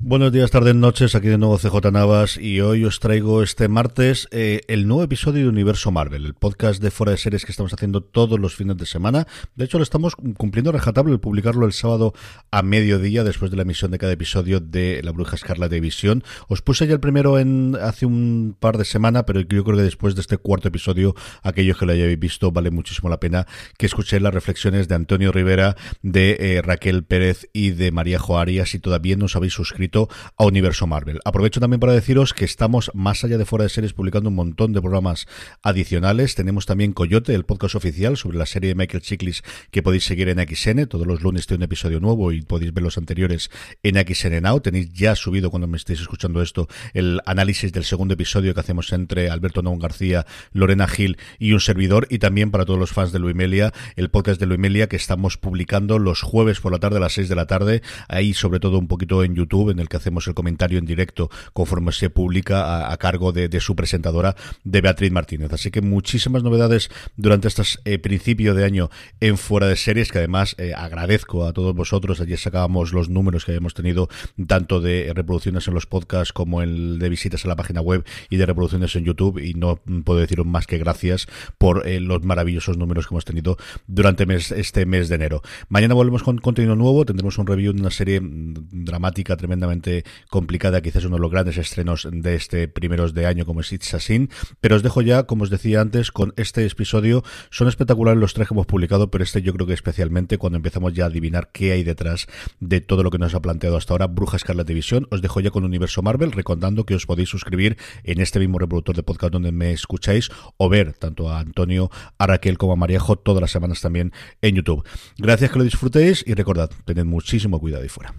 Buenos días, tardes, noches, aquí de nuevo CJ Navas y hoy os traigo este martes eh, el nuevo episodio de Universo Marvel, el podcast de fuera de series que estamos haciendo todos los fines de semana. De hecho, lo estamos cumpliendo rejatable el publicarlo el sábado a mediodía después de la emisión de cada episodio de La Bruja Escarlata de Visión. Os puse ya el primero en hace un par de semanas, pero yo creo que después de este cuarto episodio, aquellos que lo hayáis visto, vale muchísimo la pena que escuchéis las reflexiones de Antonio Rivera, de eh, Raquel Pérez y de María Joarias si todavía no os habéis suscrito a Universo Marvel. Aprovecho también para deciros que estamos más allá de fuera de series publicando un montón de programas adicionales. Tenemos también Coyote, el podcast oficial sobre la serie de Michael Chiklis que podéis seguir en XN. Todos los lunes tiene un episodio nuevo y podéis ver los anteriores en XN Now. Tenéis ya subido cuando me estéis escuchando esto el análisis del segundo episodio que hacemos entre Alberto Non García, Lorena Gil y un servidor. Y también para todos los fans de Luimelia, el podcast de Luimelia que estamos publicando los jueves por la tarde a las 6 de la tarde. Ahí sobre todo un poquito en YouTube, el que hacemos el comentario en directo conforme se publica a, cargo de, su presentadora, de Beatriz Martínez. Así que muchísimas novedades durante este principio de año en Fuera de Series, que además eh, agradezco a todos vosotros. Ayer sacábamos los números que habíamos tenido, tanto de reproducciones en los podcasts como el de visitas a la página web y de reproducciones en YouTube. Y no puedo deciros más que gracias por eh, los maravillosos números que hemos tenido durante este mes de enero. Mañana volvemos con contenido nuevo. Tendremos un review de una serie mm, dramática, tremendamente complicada, quizás uno de los grandes estrenos de este primeros de año como es It's Sin, pero os dejo ya, como os decía antes, con este episodio. Son espectaculares los tres que hemos publicado, pero este yo creo que especialmente cuando empezamos ya a adivinar qué hay detrás de todo lo que nos ha planteado hasta ahora Bruja Escarlata División. Os dejo ya con Universo Marvel, recordando que os podéis suscribir en este mismo reproductor de podcast donde me escucháis o ver tanto a Antonio, a Raquel como a Maríajo todas las semanas también en YouTube. Gracias que lo disfrutéis y recordad, tened muchísimo cuidado ahí fuera.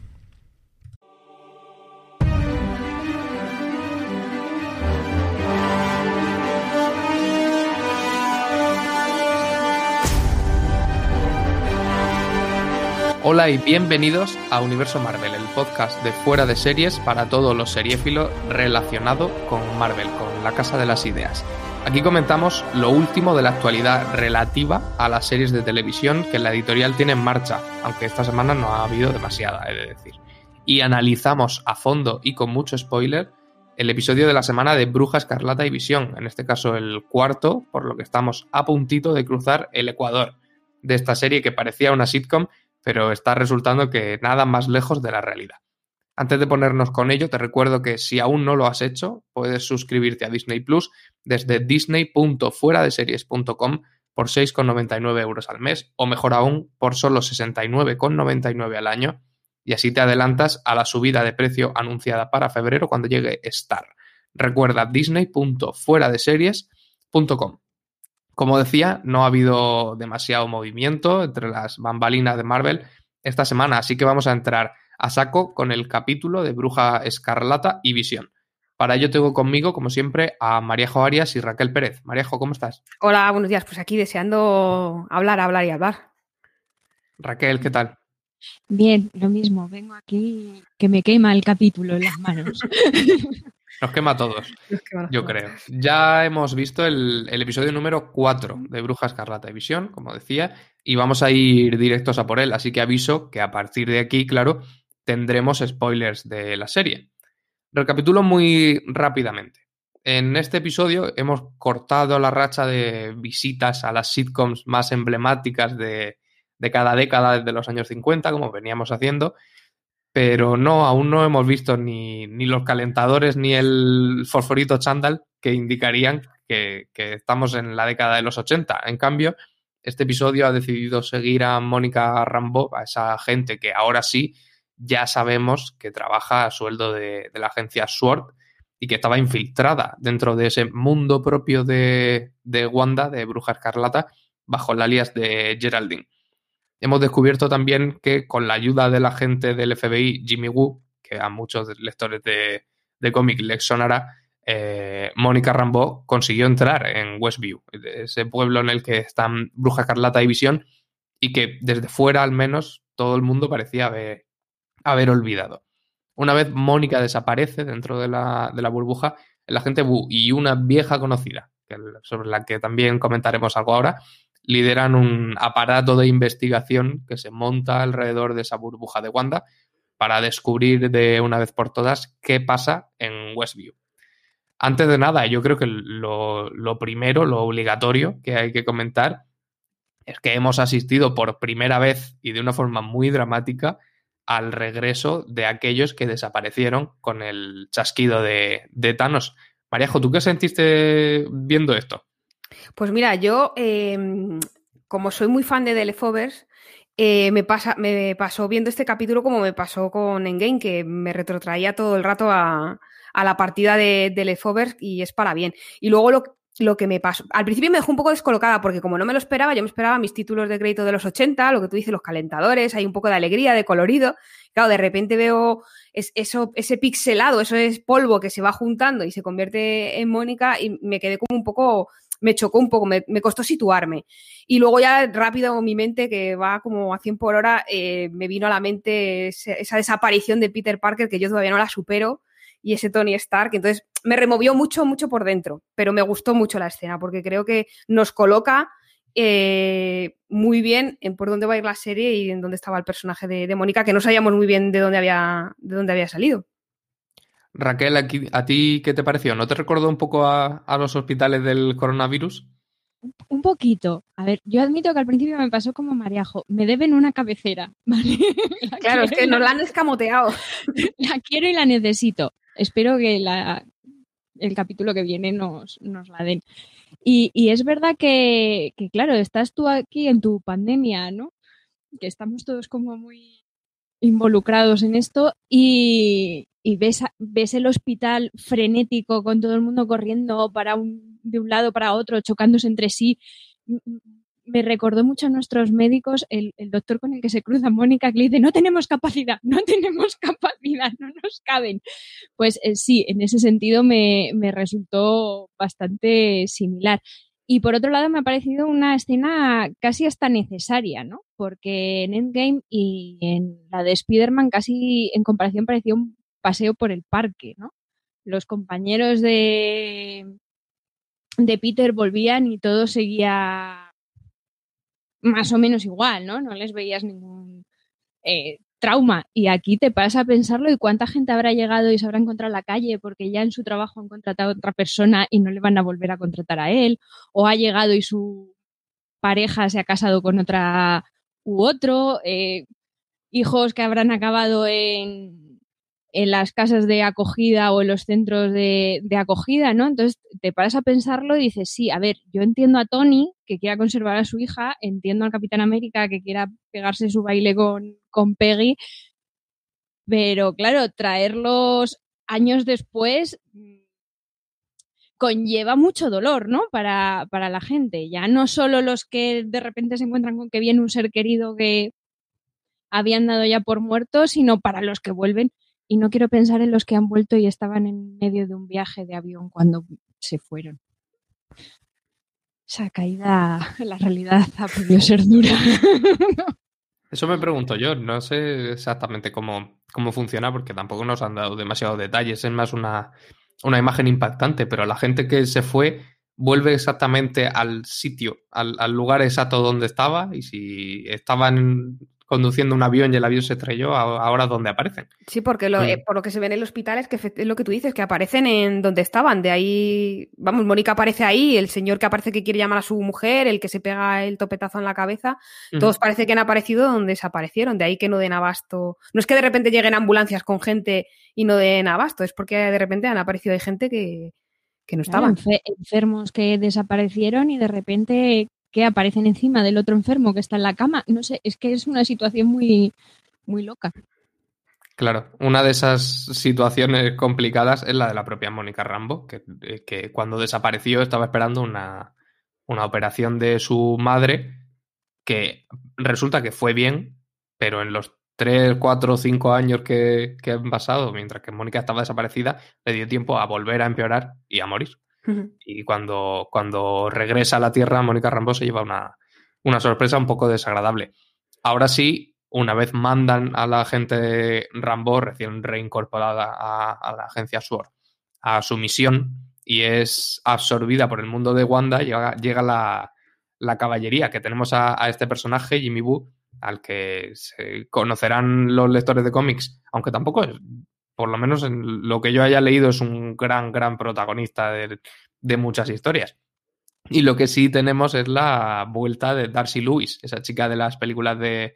Hola y bienvenidos a Universo Marvel, el podcast de fuera de series para todos los seriéfilos relacionado con Marvel, con la Casa de las Ideas. Aquí comentamos lo último de la actualidad relativa a las series de televisión que la editorial tiene en marcha, aunque esta semana no ha habido demasiada, he de decir. Y analizamos a fondo y con mucho spoiler el episodio de la semana de Bruja Escarlata y Visión, en este caso el cuarto, por lo que estamos a puntito de cruzar el Ecuador de esta serie que parecía una sitcom pero está resultando que nada más lejos de la realidad. Antes de ponernos con ello, te recuerdo que si aún no lo has hecho, puedes suscribirte a Disney Plus desde disney.fueradeseries.com por 6,99 euros al mes, o mejor aún, por solo 69,99 al año, y así te adelantas a la subida de precio anunciada para febrero cuando llegue Star. Recuerda disney.fueradeseries.com. Como decía, no ha habido demasiado movimiento entre las bambalinas de Marvel esta semana, así que vamos a entrar a saco con el capítulo de Bruja Escarlata y Visión. Para ello tengo conmigo, como siempre, a Maríajo Arias y Raquel Pérez. Maríajo, ¿cómo estás? Hola, buenos días. Pues aquí deseando hablar, hablar y hablar. Raquel, ¿qué tal? Bien, lo mismo. Vengo aquí que me quema el capítulo en las manos. Nos quema a todos, yo creo. Ya hemos visto el, episodio número 4 de Bruja Escarlata y Visión, como decía, y vamos a ir directos a por él. Así que aviso que a partir de aquí, claro, tendremos spoilers de la serie. Recapitulo muy rápidamente. En este episodio hemos cortado la racha de visitas a las sitcoms más emblemáticas de, de cada década desde los años 50, como veníamos haciendo, pero no, aún no hemos visto ni, ni los calentadores ni el fosforito chándal que indicarían que, que, estamos en la década de los 80. En cambio, este episodio ha decidido seguir a Mónica Rambo, a esa gente que ahora sí ya sabemos que trabaja a sueldo de, de la agencia SWORD y que estaba infiltrada dentro de ese mundo propio de, de Wanda, de Bruja Escarlata, bajo el alias de Geraldine. Hemos descubierto también que con la ayuda del agente del FBI, Jimmy Woo, que a muchos lectores de, de cómic les sonará, eh, Mónica Rambeau consiguió entrar en Westview, ese pueblo en el que están Bruja Escarlata y Visión, y que desde fuera al menos todo el mundo parecía haber, haber olvidado. Una vez Mónica desaparece dentro de la, de la burbuja, el agente Wu y una vieja conocida, sobre la que también comentaremos algo ahora, lideran un aparato de investigación que se monta alrededor de esa burbuja de Wanda para descubrir de una vez por todas qué pasa en Westview. Antes de nada, yo creo que lo, primero, lo obligatorio que hay que comentar es que hemos asistido por primera vez y de una forma muy dramática al regreso de aquellos que desaparecieron con el chasquido de, de Thanos. Maríajo, ¿tú qué sentiste viendo esto? Pues mira, yo, eh, como soy muy fan de The eh, me, pasa, me pasó viendo este capítulo como me pasó con Endgame, que me retrotraía todo el rato a, la partida de, de y es para bien. Y luego lo, que me pasó. Al principio me dejó un poco descolocada porque como no me lo esperaba, yo me esperaba mis títulos de crédito de los 80, lo que tú dices, los calentadores, hay un poco de alegría, de colorido. Claro, de repente veo es, eso, ese pixelado, eso es polvo que se va juntando y se convierte en Mónica y me quedé como un poco, me chocó un poco, me, costó situarme. Y luego ya rápido mi mente, que va como a 100 por hora, eh, me vino a la mente esa, esa desaparición de Peter Parker que yo todavía no la supero y ese Tony Stark. Entonces me removió mucho, mucho por dentro, pero me gustó mucho la escena porque creo que nos coloca eh, muy bien en por dónde va a ir la serie y en dónde estaba el personaje de, de Mónica, que no sabíamos muy bien de dónde había, de dónde había salido. Raquel, aquí, ¿a ti qué te pareció? ¿No te recordó un poco a, a los hospitales del coronavirus? Un poquito. A ver, yo admito que al principio me pasó como Mariajo. Me deben una cabecera. ¿vale? claro, es que nos la han escamoteado. La quiero y la necesito. Espero que la, el capítulo que viene nos, nos la den. Y, y es verdad que, que, claro, estás tú aquí en tu pandemia, ¿no? Que estamos todos como muy involucrados en esto y, y ves, ves el hospital frenético con todo el mundo corriendo para de un lado para otro, chocándose entre sí. Me recordó mucho a nuestros médicos, el, el doctor con el que se cruza Mónica, que dice, no tenemos capacidad, no tenemos capacidad, no nos caben. Pues eh, sí, en ese sentido me, me resultó bastante similar. Y por otro lado me ha parecido una escena casi hasta necesaria, ¿no? Porque en Endgame y en la de Spider-Man casi en comparación parecía un paseo por el parque, ¿no? Los compañeros de, de Peter volvían y todo seguía más o menos igual, ¿no? No les veías ningún eh, trauma. Y aquí te pasa a pensarlo y cuánta gente habrá llegado y se habrá encontrado en la calle porque ya en su trabajo han contratado a otra persona y no le van a volver a contratar a él, o ha llegado y su pareja se ha casado con otra u otro, eh, hijos que habrán acabado en en las casas de acogida o en los centros de, acogida, ¿no? Entonces te paras a pensarlo y dices, sí, a ver, yo entiendo a Tony que quiera conservar a su hija, entiendo al Capitán América que quiera pegarse su baile con, con Peggy, pero claro, traerlos años después conlleva mucho dolor, ¿no? Para, para la gente. Ya no solo los que de repente se encuentran con que viene un ser querido que habían dado ya por muerto, sino para los que vuelven y no quiero pensar en los que han vuelto y estaban en medio de un viaje de avión cuando se fueron. Esa caída la realidad ha podido ser dura. Eso me pregunto yo, no sé exactamente cómo, cómo funciona porque tampoco nos han dado demasiados detalles, es más una, una imagen impactante, pero la gente que se fue vuelve exactamente al sitio, al, al lugar exacto donde estaba y si estaban conduciendo un avión y el avión se estrelló, ahora dónde aparecen. Sí, porque lo, eh, por lo que se ven en los hospitales, que es lo que tú dices, que aparecen en donde estaban. De ahí, vamos, Mónica aparece ahí, el señor que aparece que quiere llamar a su mujer, el que se pega el topetazo en la cabeza, todos parece que han aparecido donde desaparecieron. De ahí que no den abasto. No es que de repente lleguen ambulancias con gente y no den abasto, es porque de repente han aparecido de gente que, que no estaban. enfermos que desaparecieron y de repente que aparecen encima del otro enfermo que está en la cama. No sé, es que es una situación muy, muy loca. Claro, una de esas situaciones complicadas es la de la propia Mónica Rambo, que, eh, cuando desapareció estaba esperando una, una operación de su madre que resulta que fue bien, pero en los tres, cuatro o cinco años que, que, han pasado, mientras que Mónica estaba desaparecida, le dio tiempo a volver a empeorar y a morir. Y cuando, cuando regresa a la Tierra, Mónica Rambo se lleva una, una sorpresa un poco desagradable. Ahora sí, una vez mandan a la gente Rambo, recién reincorporada a, la agencia SWORD, a su misión y es absorbida por el mundo de Wanda, llega, llega la, la, caballería, que tenemos a, este personaje, Jimmy Boo, al que se conocerán los lectores de cómics, aunque tampoco es, por lo menos en lo que yo haya leído, es un gran, gran protagonista de, muchas historias. Y lo que sí tenemos es la vuelta de Darcy Lewis, esa chica de las películas de,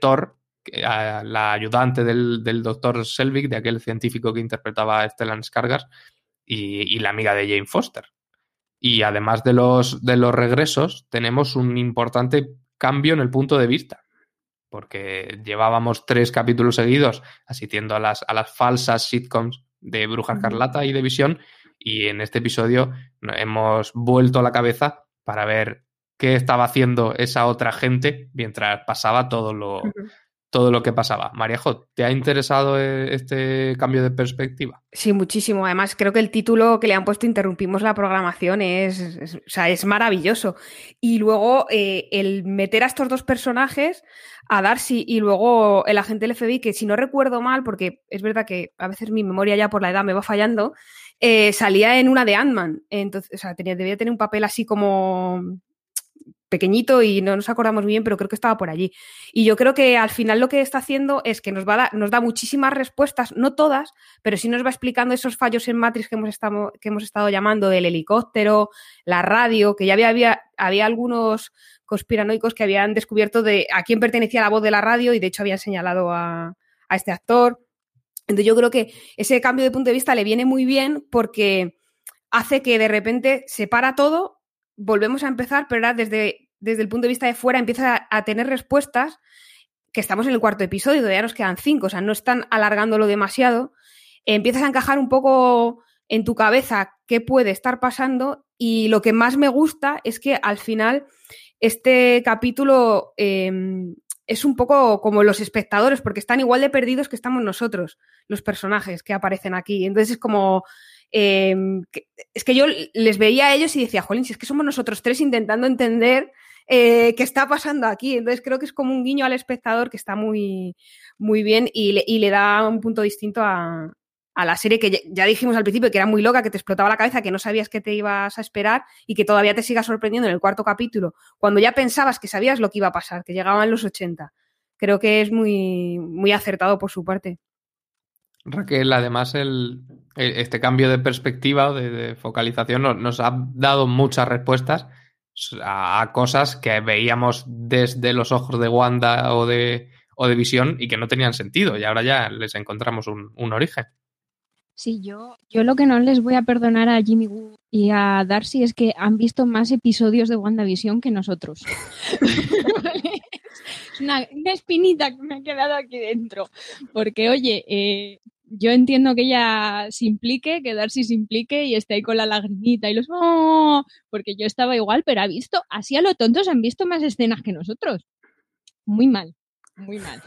Thor, la ayudante del, doctor Selvig, de aquel científico que interpretaba a Stellan Skarsgård, y, la amiga de Jane Foster. Y además de los, de los regresos, tenemos un importante cambio en el punto de vista porque llevábamos tres capítulos seguidos asistiendo a las, a las falsas sitcoms de Bruja Carlata y de Visión, y en este episodio hemos vuelto la cabeza para ver qué estaba haciendo esa otra gente mientras pasaba todo lo, todo lo que pasaba. Maríajo, ¿te ha interesado eh, este cambio de perspectiva? Sí, muchísimo. Además, creo que el título que le han puesto Interrumpimos la programación es, es, maravilloso. Y luego eh, el meter a estos dos personajes, a Darcy y luego el agente del FBI, que si no recuerdo mal, porque es verdad que a veces mi memoria ya por la edad me va fallando, eh, salía en una de Ant-Man. Entonces, o sea, debía tener un papel así como pequeñito y no nos acordamos bien, pero creo que estaba por allí. Y yo creo que al final lo que está haciendo es que nos, va nos da muchísimas respuestas, no todas, pero sí nos va explicando esos fallos en Matrix que hemos estado, que hemos estado llamando del helicóptero, la radio, que ya había, había, había algunos conspiranoicos que habían descubierto de a quién pertenecía la voz de la radio y de hecho habían señalado a, a este actor. Entonces yo creo que ese cambio de punto de vista le viene muy bien porque hace que de repente se para todo volvemos a empezar, pero ahora desde, desde el punto de vista de fuera empieza a, tener respuestas que estamos en el cuarto episodio, todavía nos quedan cinco, o sea, no están alargándolo demasiado. empiezas a encajar un poco en tu cabeza qué puede estar pasando y lo que más me gusta es que al final este capítulo em, es un poco como los espectadores, porque están igual de perdidos que estamos nosotros, los personajes que aparecen aquí. Entonces es como Em, es que yo les veía a ellos y decía, jolín, si es que somos nosotros tres intentando entender eh, qué está pasando aquí. Entonces creo que es como un guiño al espectador que está muy, muy bien y le, da un punto distinto a, la serie que ya, dijimos al principio que era muy loca, que te explotaba la cabeza, que no sabías qué te ibas a esperar y que todavía te siga sorprendiendo en el cuarto capítulo, cuando ya pensabas que sabías lo que iba a pasar, que llegaban los 80. Creo que es muy, muy acertado por su parte. Raquel, además el, este cambio de perspectiva o de, focalización nos, ha dado muchas respuestas a, cosas que veíamos desde los ojos de Wanda o de, o de Visión y que no tenían sentido y ahora ya les encontramos un, origen. Sí, yo, yo lo que no les voy a perdonar a Jimmy Woo y a Darcy es que han visto más episodios de WandaVision que nosotros. es una, espinita que me ha quedado aquí dentro. Porque, oye, eh, yo entiendo que ella se implique, que Darcy se implique y esté ahí con la lagrimita y los ¡Oh! porque yo estaba igual, pero ha visto, así a lo tontos han visto más escenas que nosotros. Muy mal, muy mal.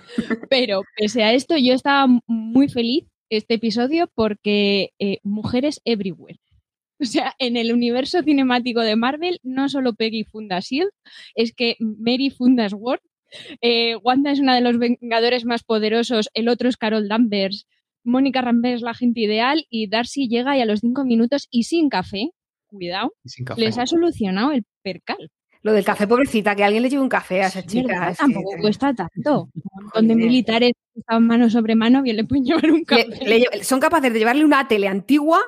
Pero pese a esto, yo estaba muy feliz este episodio porque eh, mujeres everywhere. O sea, en el universo cinemático de Marvel, no solo Peggy funda SHIELD, es que Mary funda SWORD, eh, Wanda es una de los Vengadores más poderosos, el otro es Carol Danvers, Mónica Rambert es la gente ideal y Darcy llega y a los cinco minutos y sin café, cuidado, les ha solucionado el percal. Lo del café, pobrecita, que alguien le lleve un café a esa chica. tampoco cuesta tanto. Un montón de militares que estaban mano sobre mano, bien le pueden llevar un café. son capaces de llevarle una tele antigua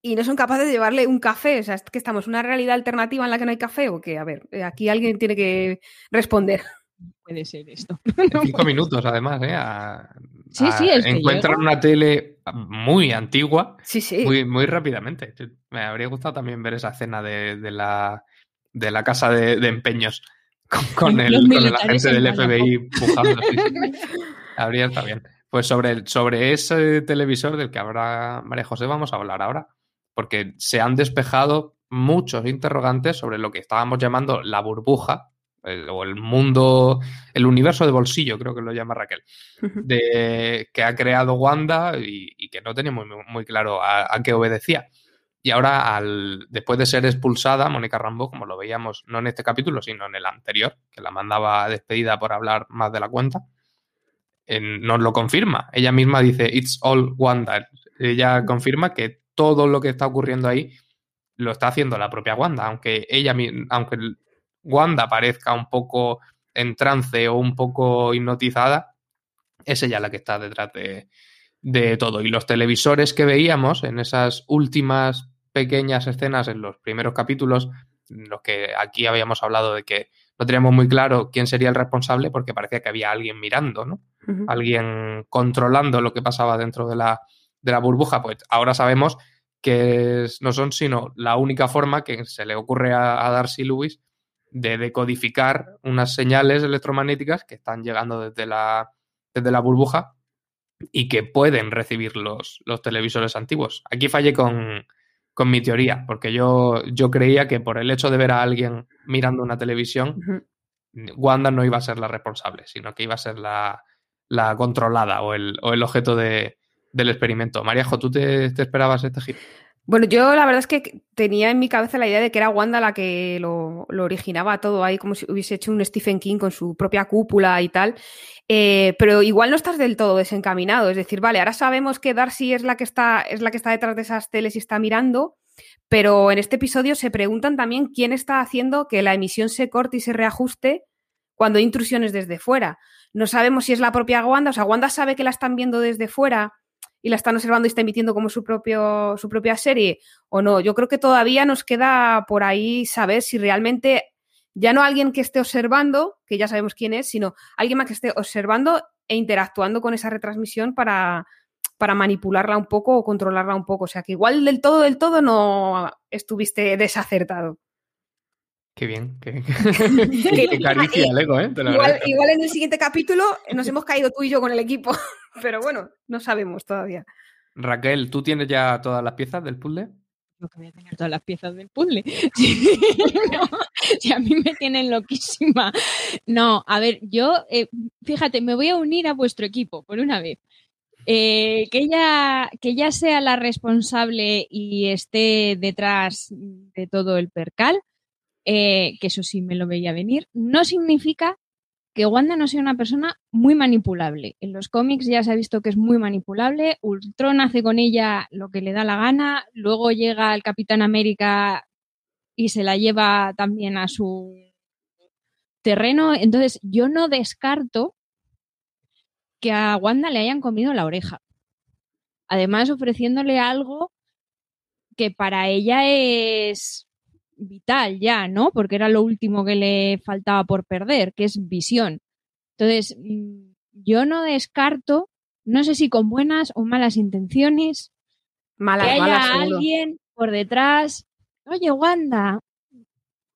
y no son capaces de llevarle un café. O sea, es que estamos en una realidad alternativa en la que no hay café o que, a ver, eh, aquí alguien tiene que responder. Puede ser esto. cinco minutos, además, ¿eh? Sí, sí, es encuentran una tele muy antigua. Sí, sí. Muy, muy rápidamente. Me habría gustado también ver esa escena de, de la de la casa de, empeños con, el, agente del FBI pujando. Habría estado bien. Pues sobre, sobre ese televisor del que habrá María José vamos a hablar ahora, porque se han despejado muchos interrogantes sobre lo que estábamos llamando la burbuja, o el mundo, el universo de bolsillo, creo que lo llama Raquel, de, que ha creado Wanda y, que no teníamos muy, muy claro a, qué obedecía. Y ahora, al, después de ser expulsada, Mónica Rambo, como lo veíamos no en este capítulo, sino en el anterior, que la mandaba despedida por hablar más de la cuenta, nos lo confirma. Ella misma dice, It's all Wanda. Ella confirma que todo lo que está ocurriendo ahí lo está haciendo la propia Wanda, aunque ella, aunque Wanda parezca un poco en trance o un poco hipnotizada, es ella la que está detrás de, de todo. Y los televisores que veíamos en esas últimas pequeñas escenas en los primeros capítulos, en los que aquí habíamos hablado de que no teníamos muy claro quién sería el responsable porque parecía que había alguien mirando, ¿no? Alguien controlando lo que pasaba dentro de la, de la burbuja. Pues ahora sabemos que no son sino la única forma que se le ocurre a, a Darcy Lewis de decodificar unas señales electromagnéticas que están llegando desde la, desde la burbuja y que pueden recibir los, los televisores antiguos. Aquí fallé con, mi teoría, porque yo, yo creía que por el hecho de ver a alguien mirando una televisión, Wanda no iba a ser la responsable, sino que iba a ser la, controlada o el, o el objeto del experimento. Maríajo, ¿tú te, esperabas este giro? Bueno, yo la verdad es que tenía en mi cabeza la idea de que era Wanda la que lo, originaba todo ahí, como si hubiese hecho un Stephen King con su propia cúpula y tal. Eh, pero igual no estás del todo desencaminado. Es decir, vale, ahora sabemos que Darcy es la que está, es la que está detrás de esas teles y está mirando, pero en este episodio se preguntan también quién está haciendo que la emisión se corte y se reajuste cuando hay intrusiones desde fuera. No sabemos si es la propia Wanda, o sea, Wanda sabe que la están viendo desde fuera y la están observando y está emitiendo como su, propio, su propia serie o no. Yo creo que todavía nos queda por ahí saber si realmente ya no alguien que esté observando, que ya sabemos quién es, sino alguien más que esté observando e interactuando con esa retransmisión para, para manipularla un poco o controlarla un poco. O sea que igual del todo, del todo no estuviste desacertado. Qué bien, qué, caricia el ego, ¿eh? Igual, igual, en el siguiente capítulo nos hemos caído tú y yo con el equipo, pero bueno, no sabemos todavía. Raquel, ¿tú tienes ya todas las piezas del puzzle? que voy a tener todas las piezas del puzzle. si a mí me tienen loquísima. No, a ver, yo, eh, fíjate, me voy a unir a vuestro equipo por una vez. Eh, que, ella, que ella sea la responsable y esté detrás de todo el percal, eh, que eso sí me lo veía venir, no significa que Wanda no sea una persona muy manipulable. En los cómics ya se ha visto que es muy manipulable. Ultron hace con ella lo que le da la gana. Luego llega el Capitán América y se la lleva también a su terreno. Entonces, yo no descarto que a Wanda le hayan comido la oreja. Además, ofreciéndole algo que para ella es vital ya, ¿no? Porque era lo último que le faltaba por perder, que es visión. Entonces, mm, yo no descarto, no sé si con buenas o malas intenciones, malas, que haya alguien por detrás, oye, Wanda,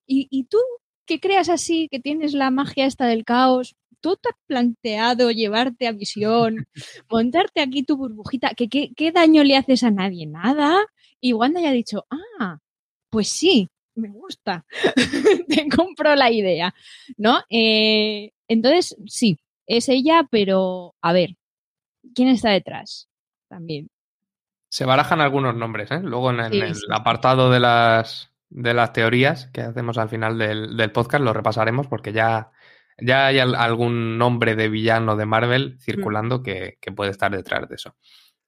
¿y, ¿y tú que creas así, que tienes la magia esta del caos? ¿Tú te has planteado llevarte a visión, montarte aquí tu burbujita? ¿Qué, qué, qué daño le haces a nadie? Nada. Y Wanda ya ha dicho, ah, pues sí, me gusta, te compro la idea, ¿no? Eh, entonces, sí, es ella, pero a ver, ¿quién está detrás? También. Se barajan algunos nombres, ¿eh? Luego en el, apartado de las, de las teorías que hacemos al final del, podcast lo repasaremos porque ya, ya hay algún nombre de villano de Marvel circulando mm. que, que, puede estar detrás de eso.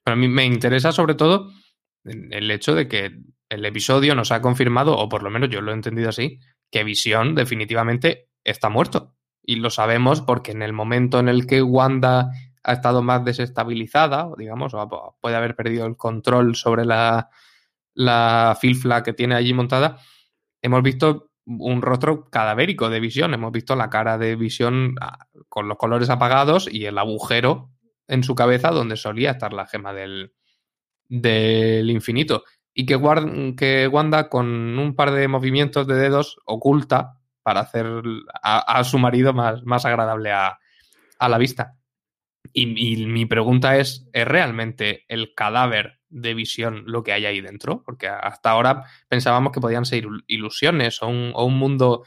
Pero a mí me interesa sobre todo el hecho de que el episodio nos ha confirmado, o por lo menos yo lo he entendido así, que Visión definitivamente está muerto. Y lo sabemos porque en el momento en el que Wanda ha estado más desestabilizada, digamos, o puede haber perdido el control sobre la, la filfla que tiene allí montada, hemos visto un rostro cadavérico de visión. Hemos visto la cara de visión ah, con los colores apagados y el agujero en su cabeza donde solía estar la gema del, del infinito. Y que, que Wanda, con un par de movimientos de dedos, oculta para hacer a, su marido más, más agradable a, a la vista. Y, mi pregunta es, ¿es realmente el cadáver de visión lo que hay ahí dentro, porque hasta ahora pensábamos que podían ser ilusiones o un, o un mundo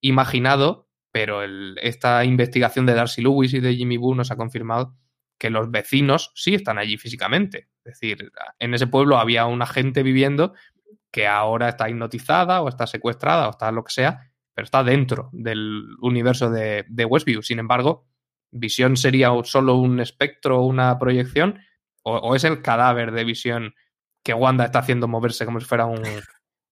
imaginado, pero esta investigación de Darcy Lewis y de Jimmy Boo nos ha confirmado que los vecinos sí están allí físicamente. Es decir, en ese pueblo había una gente viviendo que ahora está hipnotizada o está secuestrada o está lo que sea, pero está dentro del universo de, de Westview. Sin embargo, Visión sería solo un espectro o una proyección o, es el cadáver de visión que Wanda está haciendo moverse como si fuera un,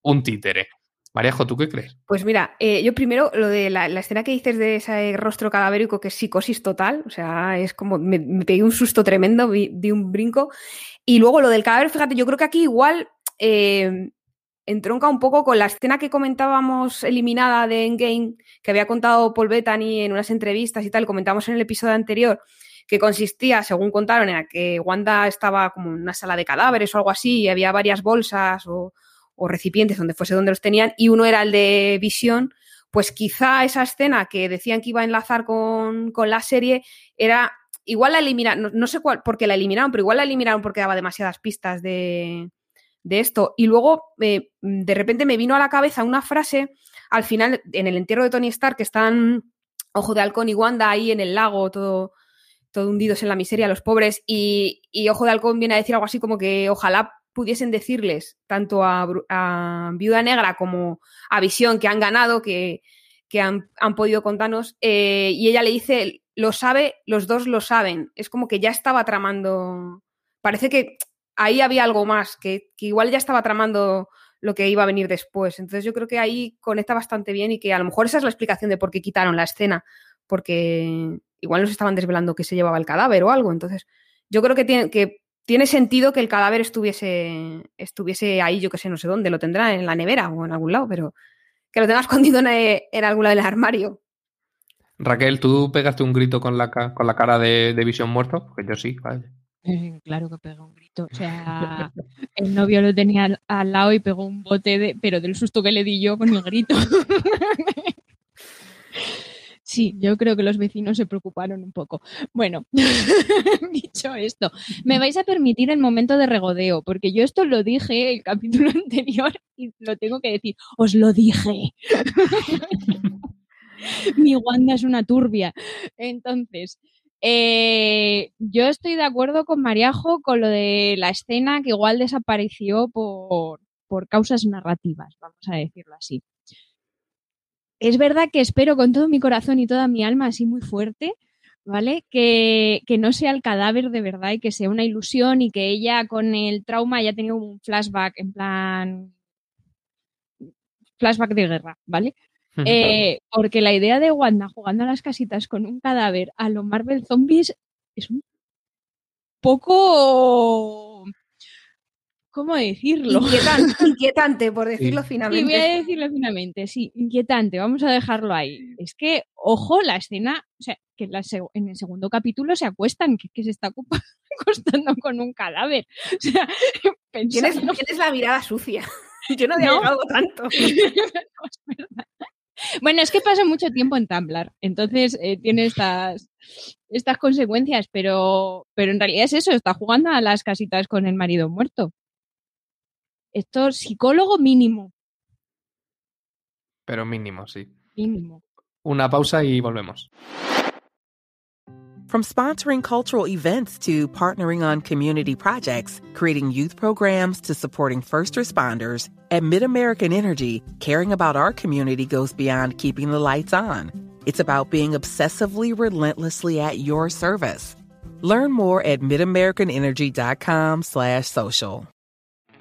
un títere. Maríajo, ¿tú qué crees? Pues mira, eh, yo primero lo de la, escena que dices de ese rostro cadavérico que es psicosis total, o sea, es como me, pegué un susto tremendo, di un brinco. Y luego lo del cadáver, fíjate, yo creo que aquí igual eh, entronca un poco con la escena que comentábamos eliminada de Endgame, que había contado Paul Bettany en unas entrevistas y tal, comentamos en el episodio anterior, que consistía, según contaron, en que Wanda estaba como en una sala de cadáveres o algo así, y había varias bolsas o, recipientes donde fuese donde los tenían, y uno era el de visión, pues quizá esa escena que decían que iba a enlazar con, la serie era, igual la eliminaron, no, sé cuál, por qué la eliminaron, pero igual la eliminaron porque daba demasiadas pistas de, esto. Y luego, eh, de repente me vino a la cabeza una frase, al final, en el entierro de Tony Stark, que están Ojo de Halcón y Wanda ahí en el lago, todo todo hundidos en la miseria, los pobres, y, Ojo de Halcón viene a decir algo así como que ojalá pudiesen decirles tanto a, Viuda Negra como a Visión que han ganado, que, han, podido contarnos, eh, y ella le dice, lo sabe, los dos lo saben, es como que ya estaba tramando, parece que ahí había algo más, que, que igual ya estaba tramando lo que iba a venir después. Entonces yo creo que ahí conecta bastante bien y que a lo mejor esa es la explicación de por qué quitaron la escena, porque igual nos estaban desvelando que se llevaba el cadáver o algo. Entonces, yo creo que tiene, que tiene sentido que el cadáver estuviese, estuviese ahí, yo que sé, no sé dónde, lo tendrá en la nevera o en algún lado, pero que lo tenga escondido en, algún lado del armario. Raquel, ¿tú pegaste un grito con la, con la cara de, de Visión muerto? Porque yo sí, vale. Eh, claro que pegó un grito. O sea, el novio lo tenía al, al, lado y pegó un bote, de, pero del susto que le di yo con el grito. Sí, yo creo que los vecinos se preocuparon un poco. Bueno, dicho esto, me vais a permitir el momento de regodeo, porque yo esto lo dije el capítulo anterior y lo tengo que decir. Os lo dije. Mi Wanda es una turbia. Entonces, eh, yo estoy de acuerdo con Mariajo con lo de la escena que igual desapareció por, por causas narrativas, vamos a decirlo así es verdad que espero con todo mi corazón y toda mi alma, así muy fuerte, ¿vale? Que, no sea el cadáver de verdad y que sea una ilusión y que ella con el trauma haya tenido un flashback en plan flashback de guerra, ¿vale? Eh, porque la idea de Wanda jugando a las casitas con un cadáver a los Marvel Zombies es un poco ¿cómo decirlo? Inquietante, por decirlo finamente. Sí, voy a decirlo finamente, sí, inquietante, vamos a dejarlo ahí. Es que, ojo, la escena, o sea, que en el segundo capítulo se acuestan, que, se está acostando con un cadáver. O sea, ¿Tienes, la mirada sucia. Yo no había llegado tanto. Bueno, es que pasa mucho tiempo en Tumblr, entonces eh, tiene estas, estas consecuencias, pero, pero en realidad es eso, está jugando a las casitas con el marido muerto. Esto, psicólogo mínimo. Pero mínimo, sí. Mínimo. Una pausa y volvemos. From sponsoring cultural events to partnering on community projects, creating youth programs to supporting first responders, at MidAmerican Energy, caring about our community goes beyond keeping the lights on. It's about being obsessively relentlessly at your service. Learn more at midamericanenergy.com slash social.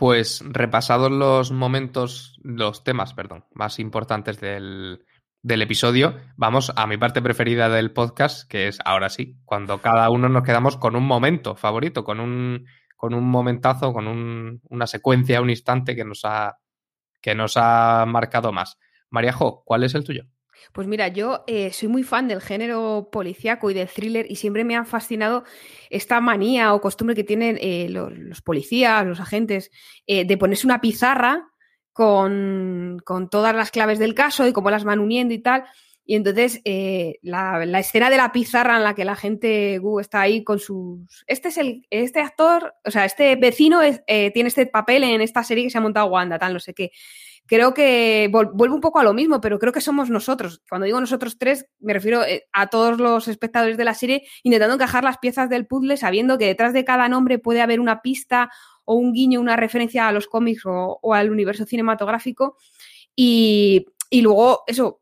Pues repasados los momentos, los temas, perdón, más importantes del, del episodio, vamos a mi parte preferida del podcast, que es ahora sí, cuando cada uno nos quedamos con un momento favorito, con un, con un momentazo, con un, una secuencia, un instante que nos ha, que nos ha marcado más. Mariajo, ¿cuál es el tuyo? Pues mira, yo eh, soy muy fan del género policíaco y del thriller y siempre me ha fascinado esta manía o costumbre que tienen eh, los, policías, los agentes, eh, de ponerse una pizarra con, con, todas las claves del caso y cómo las van uniendo y tal. Y entonces eh, la, la, escena de la pizarra en la que la gente está ahí con sus... Este es el... Este actor, o sea, este vecino tiene este papel en esta serie que se ha montado Wanda, tal, no sé qué creo que vuelvo un poco a lo mismo, pero creo que somos nosotros. Cuando digo nosotros tres, me refiero eh, a todos los espectadores de la serie intentando encajar las piezas del puzzle, sabiendo que detrás de cada nombre puede haber una pista o un guiño, una referencia a los cómics o, o al universo cinematográfico. Y, y, luego, eso,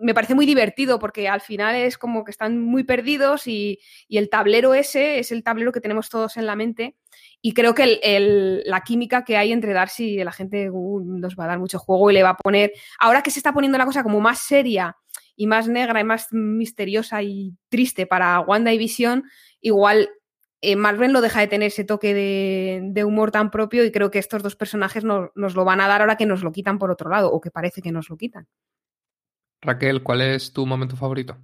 me parece muy divertido porque al final es como que están muy perdidos y, y el tablero ese es el tablero que tenemos todos en la mente. Y creo que el, el, la química que hay entre Darcy y la gente uh, nos va a dar mucho juego y le va a poner. Ahora que se está poniendo la cosa como más seria y más negra y más misteriosa y triste para Wanda y Visión, igual eh, Marvel no deja de tener ese toque de, de, humor tan propio y creo que estos dos personajes no, nos lo van a dar ahora que nos lo quitan por otro lado o que parece que nos lo quitan. Raquel, ¿cuál es tu momento favorito?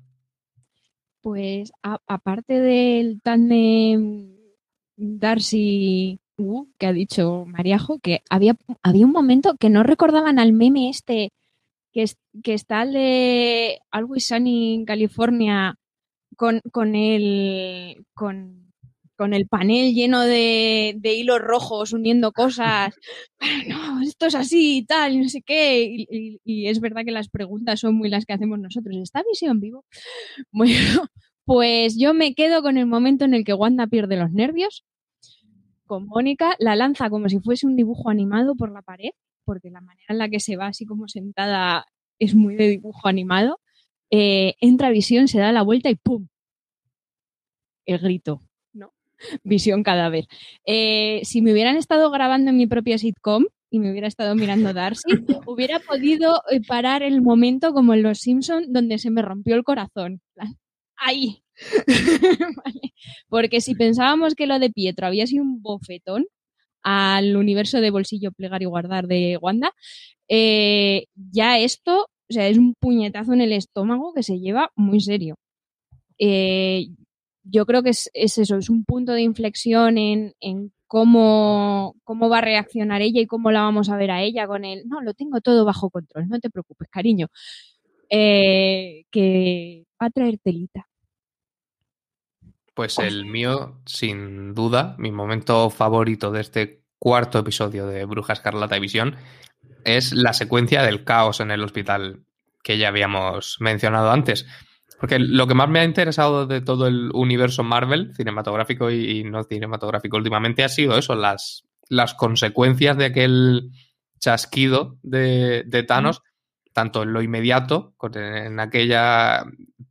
Pues aparte del tándem Darcy que ha dicho Mariajo, que había, había un momento que no recordaban al meme este, que, es, que está el de Always Sunny en California con, con el con, con el panel lleno de, de, hilos rojos uniendo cosas. no, esto es así y tal, no sé qué. Y, y, y, es verdad que las preguntas son muy las que hacemos nosotros. ¿Está visión vivo? Bueno, pues yo me quedo con el momento en el que Wanda pierde los nervios, con Mónica, la lanza como si fuese un dibujo animado por la pared, porque la manera en la que se va así como sentada es muy de dibujo animado. Eh, entra Visión, se da la vuelta y ¡pum! El grito. Visión cadáver. Eh, si me hubieran estado grabando en mi propia sitcom, y me hubiera estado mirando Darcy, hubiera podido eh, parar el momento como en Los Simpson donde se me rompió el corazón ahí. vale. Porque si pensábamos que lo de Pietro había sido un bofetón al universo de bolsillo, plegar y guardar de Wanda, eh, ya esto, o sea, es un puñetazo en el estómago que se lleva muy serio. Eh, yo creo que es, es, eso, es un punto de inflexión en, cómo va a reaccionar ella y cómo la vamos a ver a ella con el, no, lo tengo todo bajo control, no te preocupes, cariño. Eh, que va a traer telita. Pues el mío, sin duda, mi momento favorito de este cuarto episodio de Bruja Escarlata y Visión es la secuencia del caos en el hospital que ya habíamos mencionado antes. Porque lo que más me ha interesado de todo el universo Marvel, cinematográfico y, no cinematográfico últimamente, ha sido eso, las, las consecuencias de aquel chasquido de, de Thanos, mm. tanto en lo inmediato, en aquella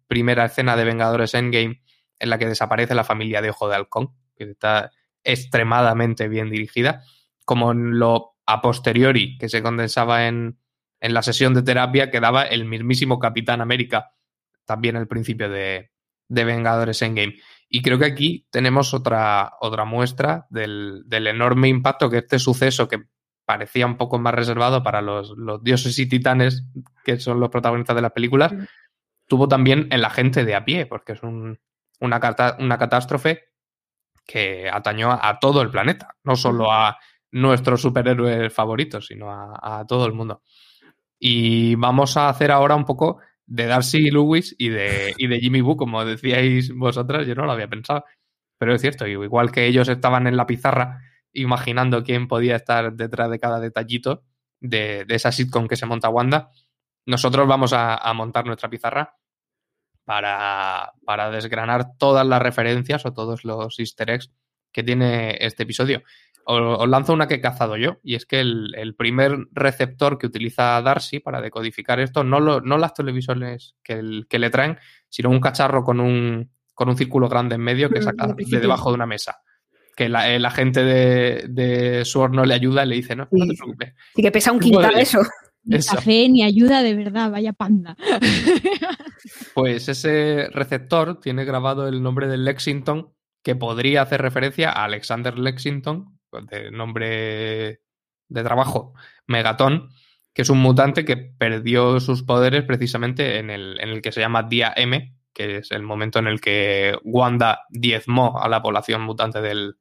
primera escena de Vengadores Endgame, en la que desaparece la familia de Ojo de Halcón, que está extremadamente bien dirigida, como en lo a posteriori que se condensaba en, en la sesión de terapia que daba el mismísimo Capitán América, también al principio de, de Vengadores Endgame. Y creo que aquí tenemos otra, otra muestra del, del, enorme impacto que este suceso, que parecía un poco más reservado para los, los dioses y titanes, que son los protagonistas de las películas, tuvo también en la gente de a pie, porque es un, una, una catástrofe que atañó a, a, todo el planeta, no solo a nuestros superhéroes favoritos, sino a, a, todo el mundo. Y vamos a hacer ahora un poco de Darcy Lewis y de, y de Jimmy Woo, como decíais vosotras, yo no lo había pensado. Pero es cierto, igual que ellos estaban en la pizarra imaginando quién podía estar detrás de cada detallito de, esa sitcom que se monta Wanda, nosotros vamos a, montar nuestra pizarra para, para, desgranar todas las referencias o todos los easter eggs que tiene este episodio. Os, lanzo una que he cazado yo, y es que el, primer receptor que utiliza Darcy para decodificar esto, no, lo, no las televisores que, que, le traen, sino un cacharro con un, con un círculo grande en medio que mm, saca de debajo de una mesa que la, el agente de, de Sword no le ayuda y le dice, no, no te preocupes. Y que pesa un quintal eso. Ni café, ni ayuda de verdad, vaya panda. Pues ese receptor tiene grabado el nombre de Lexington, que podría hacer referencia a Alexander Lexington, de nombre de trabajo, Megatón, que es un mutante que perdió sus poderes precisamente en el, en el que se llama Día M, que es el momento en el que Wanda diezmó a la población mutante del,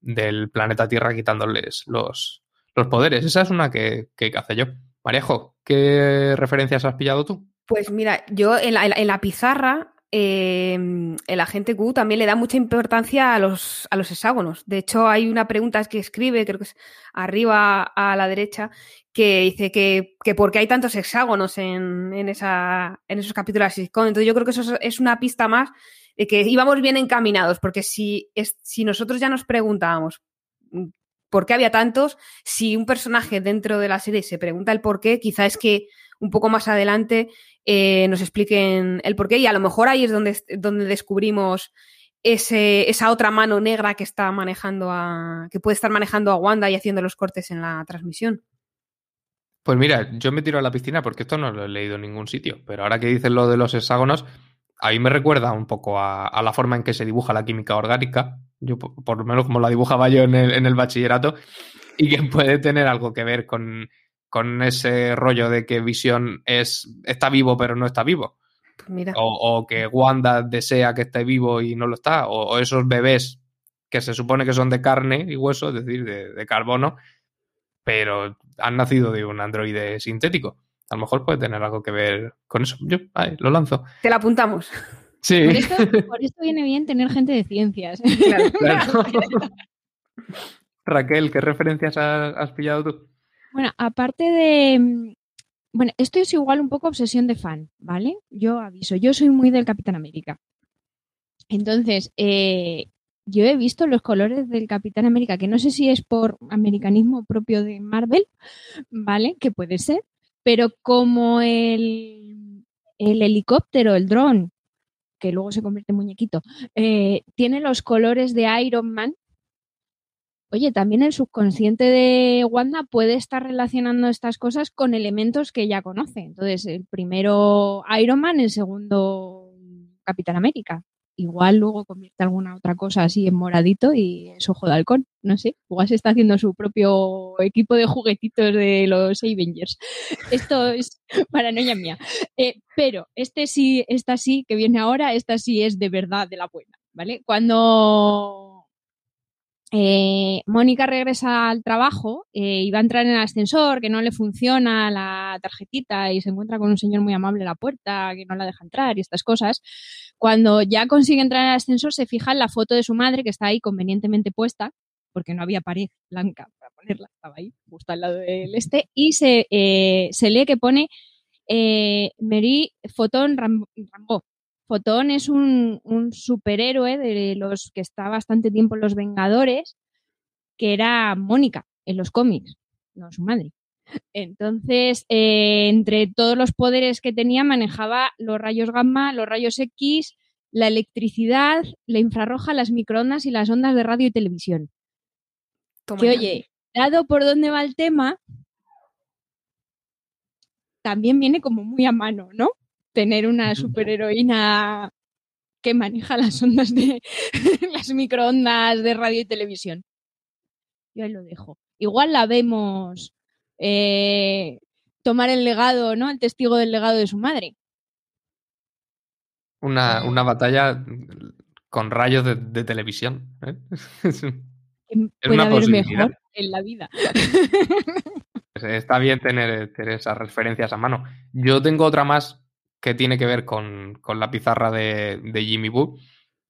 del planeta Tierra quitándoles los, los poderes. Esa es una que, que hace yo. Marejo, ¿qué referencias has pillado tú? Pues mira, yo en la, en la pizarra, eh, el agente Q también le da mucha importancia a los, a los hexágonos. De hecho, hay una pregunta que escribe, creo que es arriba a la derecha, que dice que, que por qué hay tantos hexágonos en, en, esa, en esos capítulos de Entonces yo creo que eso es una pista más de que íbamos bien encaminados, porque si, si nosotros ya nos preguntábamos mm, por qué había tantos, si un personaje dentro de la serie se pregunta el por qué, quizá es que un poco más adelante eh, nos expliquen el por qué y a lo mejor ahí es donde, donde descubrimos ese, esa otra mano negra que está manejando a, que puede estar manejando a Wanda y haciendo los cortes en la transmisión. Pues mira, yo me tiro a la piscina porque esto no lo he leído en ningún sitio, pero ahora que dices lo de los hexágonos, a mí me recuerda un poco a, la forma en que se dibuja la química orgánica, yo por, lo menos como la dibujaba yo en el, bachillerato, y que puede tener algo que ver con, ese rollo de que Visión es, está vivo pero no está vivo. Pues o, que Wanda desea que esté vivo y no lo está, o, esos bebés que se supone que son de carne y hueso, es decir, de, de carbono, pero han nacido de un androide sintético a lo mejor puede tener algo que ver con eso. Yo, lo lanzo. Te la apuntamos. Sí. Por esto, viene bien tener gente de ciencias. Claro. Raquel, ¿qué referencias has, pillado tú? Bueno, aparte de. Bueno, esto es igual un poco obsesión de fan, ¿vale? Yo aviso, yo soy muy del Capitán América. Entonces, eh, yo he visto los colores del Capitán América, que no sé si es por americanismo propio de Marvel, ¿vale? Que puede ser, pero como el, helicóptero, el dron, que luego se convierte en muñequito, eh, tiene los colores de Iron Man, oye, también el subconsciente de Wanda puede estar relacionando estas cosas con elementos que ya conoce. Entonces, el primero Iron Man, el segundo Capitán América igual luego convierte alguna otra cosa así en moradito y es ojo de halcón, no sé, igual se está haciendo su propio equipo de juguetitos de los Avengers. Esto es paranoia mía. Eh, pero este sí, esta sí que viene ahora, esta sí es de verdad de la buena, ¿vale? Cuando eh, Mónica regresa al trabajo eh, y va a entrar en el ascensor, que no le funciona la tarjetita y se encuentra con un señor muy amable en la puerta que no la deja entrar y estas cosas. Cuando ya consigue entrar en el ascensor, se fija en la foto de su madre que está ahí convenientemente puesta, porque no había pared blanca para ponerla, estaba ahí, justo al lado del este, y se, eh, se lee que pone Mary Fotón Rambo. Fotón es un, superhéroe de los que está bastante tiempo en Los Vengadores, que era Mónica en los cómics, no su madre. Entonces, eh, entre todos los poderes que tenía, manejaba los rayos gamma, los rayos X, la electricidad, la infrarroja, las microondas y las ondas de radio y televisión. que oye, dado por dónde va el tema, también viene como muy a mano, ¿no? Tener una superheroína que maneja las ondas de las microondas de radio y televisión. Yo ahí lo dejo. Igual la vemos eh, tomar el legado, ¿no? El testigo del legado de su madre. Una, una batalla con rayos de, televisión. ¿eh? es, una haber mejor en la vida. Está bien tener, tener, esas referencias a mano. Yo tengo otra más que tiene que ver con, la pizarra de, Jimmy Boo.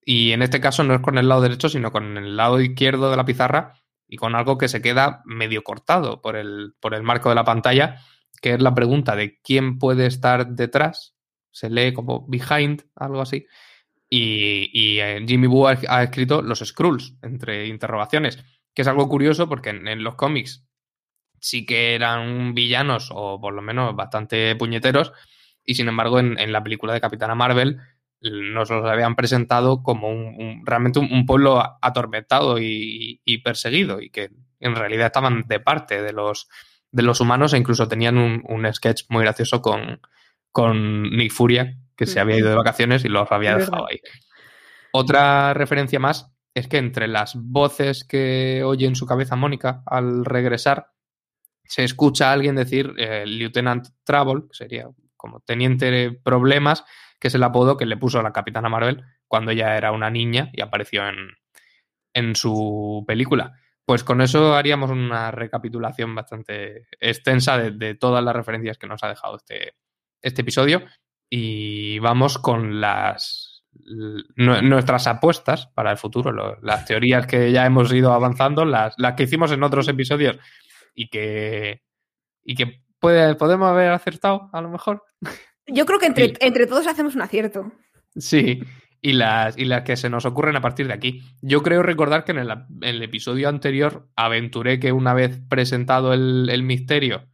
Y en este caso no es con el lado derecho, sino con el lado izquierdo de la pizarra. y con algo que se queda medio cortado por el, por el marco de la pantalla, que es la pregunta de quién puede estar detrás. Se lee como behind, algo así. Y, y eh, Jimmy ha, ha, escrito los Skrulls, entre interrogaciones, que es algo curioso porque en, en los cómics sí que eran villanos o por lo menos bastante puñeteros y sin embargo en, en la película de Capitana Marvel nos los habían presentado como un, un realmente un, un, pueblo atormentado y, y, perseguido y que en realidad estaban de parte de los, de los humanos e incluso tenían un, un sketch muy gracioso con, con Nick Furia que se había ido de vacaciones y los había dejado ahí. Otra referencia más es que entre las voces que oye en su cabeza Mónica al regresar se escucha a alguien decir eh, Lieutenant Trouble, que sería como teniente problemas, que es el apodo que le puso a la Capitana Marvel cuando ella era una niña y apareció en, en su película. Pues con eso haríamos una recapitulación bastante extensa de, todas las referencias que nos ha dejado este, este episodio. Y vamos con las nuestras apuestas para el futuro, las teorías que ya hemos ido avanzando, las, las que hicimos en otros episodios y que, y que puede, podemos haber acertado a lo mejor. Yo creo que entre, sí. entre todos hacemos un acierto. Sí, y las, y las que se nos ocurren a partir de aquí. Yo creo recordar que en el, en el episodio anterior aventuré que una vez presentado el, el misterio,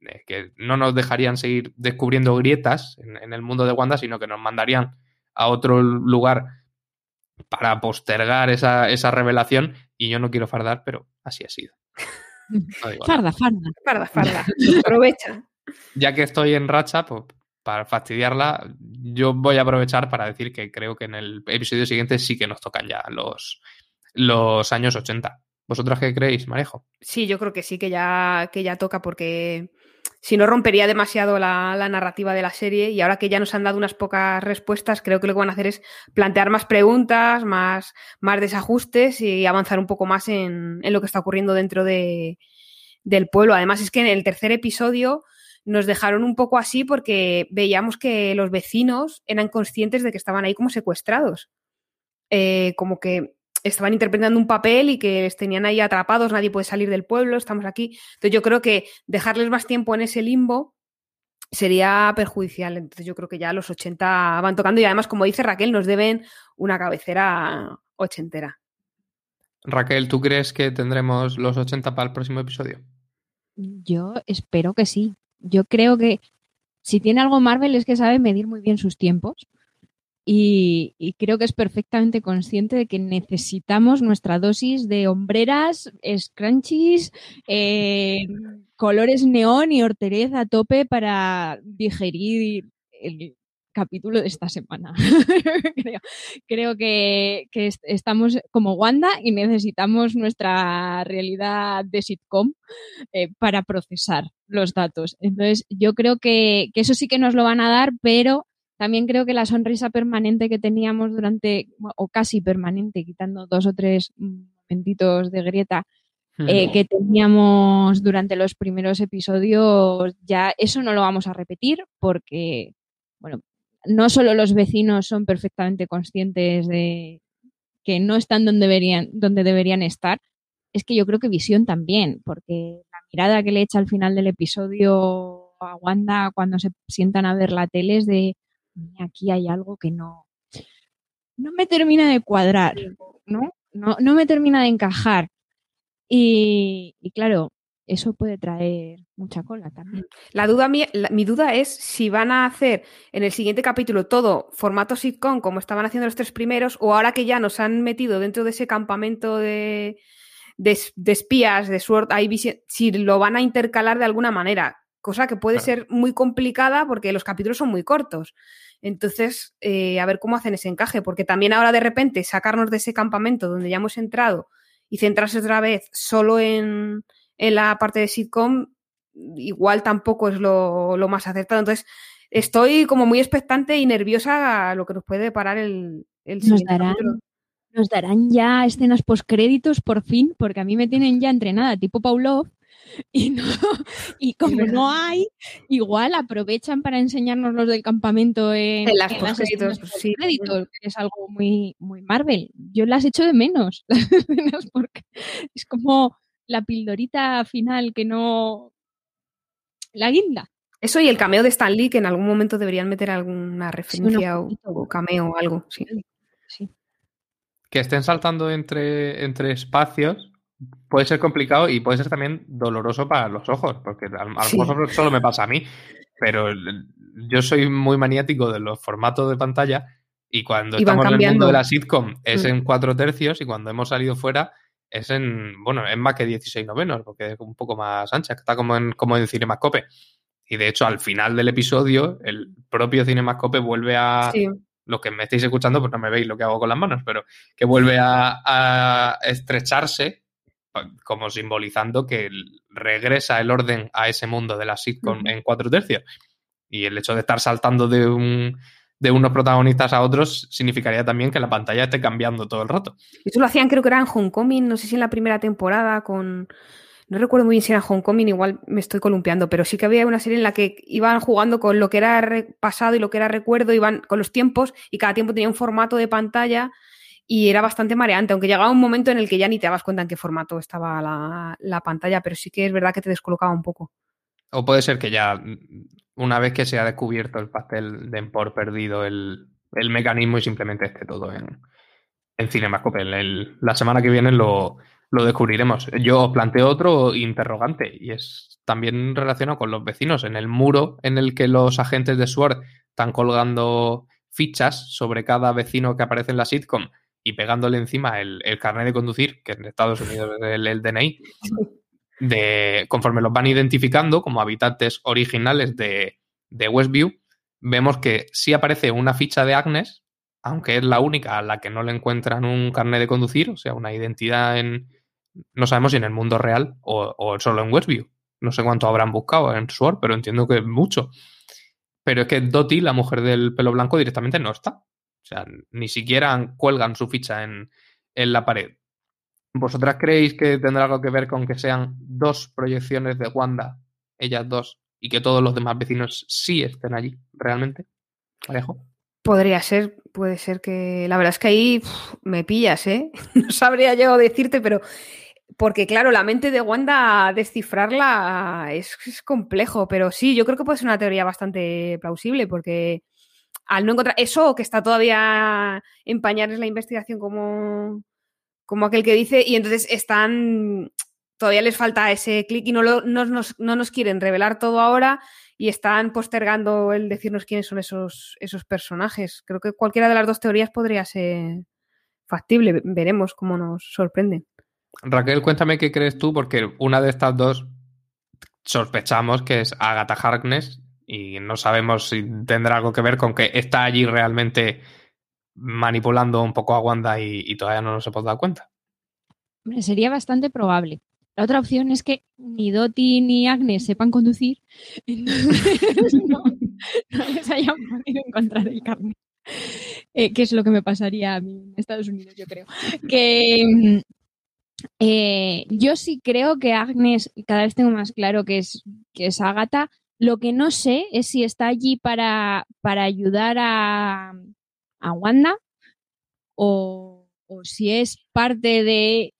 eh, que no nos dejarían seguir descubriendo grietas en, en, el mundo de Wanda, sino que nos mandarían a otro lugar para postergar esa, esa revelación. Y yo no quiero fardar, pero así ha sido. No farda, farda. Farda, farda. Aprovecha. Ya que estoy en racha, pues para fastidiarla, yo voy a aprovechar para decir que creo que en el episodio siguiente sí que nos tocan ya los, los años 80. ¿Vosotras qué creéis, Marejo? Sí, yo creo que sí, que ya, que ya toca porque si no rompería demasiado la, narrativa de la serie y ahora que ya nos han dado unas pocas respuestas, creo que lo que van a hacer es plantear más preguntas, más, más desajustes y avanzar un poco más en, en lo que está ocurriendo dentro de, del pueblo. Además es que en el tercer episodio nos dejaron un poco así porque veíamos que los vecinos eran conscientes de que estaban ahí como secuestrados. Eh, como que estaban interpretando un papel y que les tenían ahí atrapados, nadie puede salir del pueblo, estamos aquí. Entonces yo creo que dejarles más tiempo en ese limbo sería perjudicial. Entonces yo creo que ya los 80 van tocando y además, como dice Raquel, nos deben una cabecera ochentera. Raquel, ¿tú crees que tendremos los 80 para el próximo episodio? Yo espero que sí. Yo creo que si tiene algo Marvel es que sabe medir muy bien sus tiempos. Y, creo que es perfectamente consciente de que necesitamos nuestra dosis de hombreras, scrunchies, eh, colores neón y horterez a tope para digerir el capítulo de esta semana. creo, creo que, que, estamos como Wanda y necesitamos nuestra realidad de sitcom eh, para procesar los datos. Entonces, yo creo que, que eso sí que nos lo van a dar, pero también creo que la sonrisa permanente que teníamos durante, o casi permanente, quitando dos o tres momentitos de grieta, eh, que teníamos durante los primeros episodios, ya eso no lo vamos a repetir porque, bueno, no solo los vecinos son perfectamente conscientes de que no están donde deberían, donde deberían estar, es que yo creo que Visión también, porque la mirada que le echa al final del episodio a Wanda cuando se sientan a ver la tele es de aquí hay algo que no, no me termina de cuadrar, ¿no? No, no me termina de encajar. Y, y, claro, eso puede traer mucha cola también. La duda, mi, la, mi, duda es si van a hacer en el siguiente capítulo todo formato sitcom como estaban haciendo los tres primeros o ahora que ya nos han metido dentro de ese campamento de, de, de espías, de Sword Eye si lo van a intercalar de alguna manera cosa que puede claro. ser muy complicada porque los capítulos son muy cortos. Entonces, eh, a ver cómo hacen ese encaje, porque también ahora de repente sacarnos de ese campamento donde ya hemos entrado y centrarse otra vez solo en, en la parte de sitcom, igual tampoco es lo, lo, más acertado. Entonces, estoy como muy expectante y nerviosa a lo que nos puede deparar el, el nos darán, capítulo. Nos darán ya escenas postcréditos por fin, porque a mí me tienen ya entrenada tipo Pavlov Y, no, y como no hay, igual aprovechan para enseñarnos los del campamento en, En las en sí. postcréditos, que es algo muy, muy Marvel. Yo las echo de menos, las escenas, porque es como la pildorita final que no... La guinda. Eso y el cameo de Stan Lee, que en algún momento deberían meter alguna referencia o, cameo o algo. Sí. Sí. Que estén saltando entre, entre espacios puede ser complicado y puede ser también doloroso para los ojos, porque a, lo Sí. mejor solo me pasa a mí, pero yo soy muy maniático de los formatos de pantalla y cuando Y estamos en el mundo cambiando. de la sitcom es Mm. en cuatro tercios y cuando hemos salido fuera es en, bueno, es más que 16 novenos, porque es un poco más ancha, está como en, como en Cinemascope. Y de hecho, al final del episodio, el propio Cinemascope vuelve a, Sí. los que me estáis escuchando, pues no me veis lo que hago con las manos, pero que vuelve a, a estrecharse, como simbolizando que regresa el orden a ese mundo de la sitcom en cuatro tercios. Y el hecho de estar saltando de, un, de unos protagonistas a otros significaría también que la pantalla esté cambiando todo el rato. Eso lo hacían, creo que era en Homecoming, no sé si en la primera temporada con. No recuerdo muy bien si era Homecoming, igual me estoy columpiando, pero sí que había una serie en la que iban jugando con lo que era pasado y lo que era recuerdo, iban con los tiempos y cada tiempo tenía un formato de pantalla y era bastante mareante, aunque llegaba un momento en el que ya ni te dabas cuenta en qué formato estaba la, la pantalla, pero sí que es verdad que te descolocaba un poco. O puede ser que ya, mm, una vez que se ha descubierto el pastel de por perdido el, el mecanismo y simplemente esté todo en, en Cinemascope. El- la semana que viene lo, lo descubriremos. Yo os planteo otro interrogante y es también relacionado con los vecinos. En el muro en el que los agentes de SWORD están colgando fichas sobre cada vecino que aparece en la sitcom y pegándole encima el, el carnet de conducir, que en Estados Unidos es el, el DNI, de, conforme los van identificando como habitantes originales de, Westview, vemos que sí aparece una ficha de Agnes, aunque es la única a la que no le encuentran un carnet de conducir, o sea, una identidad en... No sabemos si en el mundo real o, solo en Westview. No sé cuánto habrán buscado en Sword, pero entiendo que mucho. Pero es que Dottie, la mujer del pelo blanco, directamente no está. O sea, ni siquiera cuelgan su ficha en, en la pared. ¿Vosotras creéis que tendrá algo que ver con que sean dos proyecciones de Wanda, ellas dos, y que todos los demás vecinos sí estén allí, realmente? Alejo. Podría ser, puede ser que. La verdad es que ahí me pillas, ¿eh? No sabría yo decirte, pero. Porque, claro, la mente de Wanda, descifrarla es, es complejo, pero sí, yo creo que puede ser una teoría bastante plausible, porque al no encontrar eso, que está todavía en pañales la investigación como, como aquel que dice, y entonces están. Todavía les falta ese clic y no, no nos, no nos quieren revelar todo ahora y están postergando el decirnos quiénes son esos, esos personajes. Creo que cualquiera de las dos teorías podría ser factible. Veremos cómo nos sorprenden. Raquel, cuéntame qué crees tú, porque una de estas dos sospechamos que es Agatha Harkness y no sabemos si tendrá algo que ver con que está allí realmente manipulando un poco a Wanda y, todavía no nos hemos dado cuenta. Hombre, sería bastante probable. La otra opción es que ni Dottie ni Agnes sepan conducir, entonces no, no les hayan podido encontrar el carnet. Eh, que es lo que me pasaría a mí en Estados Unidos, yo creo. Que mm, eh, yo sí creo que Agnes, cada vez tengo más claro que es, que es Agatha. Lo que no sé es si está allí para, para ayudar a, a Wanda o, o si es parte de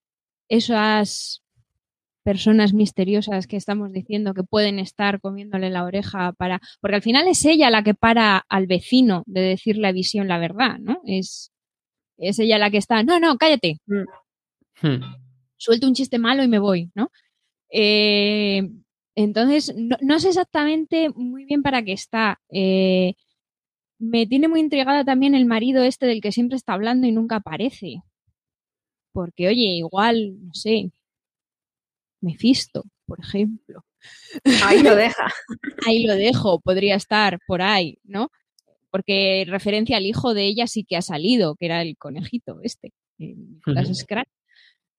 esas personas misteriosas que estamos diciendo que pueden estar comiéndole la oreja para. Porque al final es ella la que para al vecino de decirle a Visión la verdad, ¿no? Es, es ella la que está. No, no, cállate. Hmm. Suelto un chiste malo y me voy, ¿no? Eh, entonces, no, no, sé exactamente muy bien para qué está. Eh, me tiene muy intrigada también el marido este del que siempre está hablando y nunca aparece. Porque, oye, igual, no sé, Mephisto, por ejemplo. Ahí lo deja. ahí lo dejo, podría estar por ahí, ¿no? Porque referencia al hijo de ella sí que ha salido, que era el conejito este, Nicolás uh -huh. Scratch.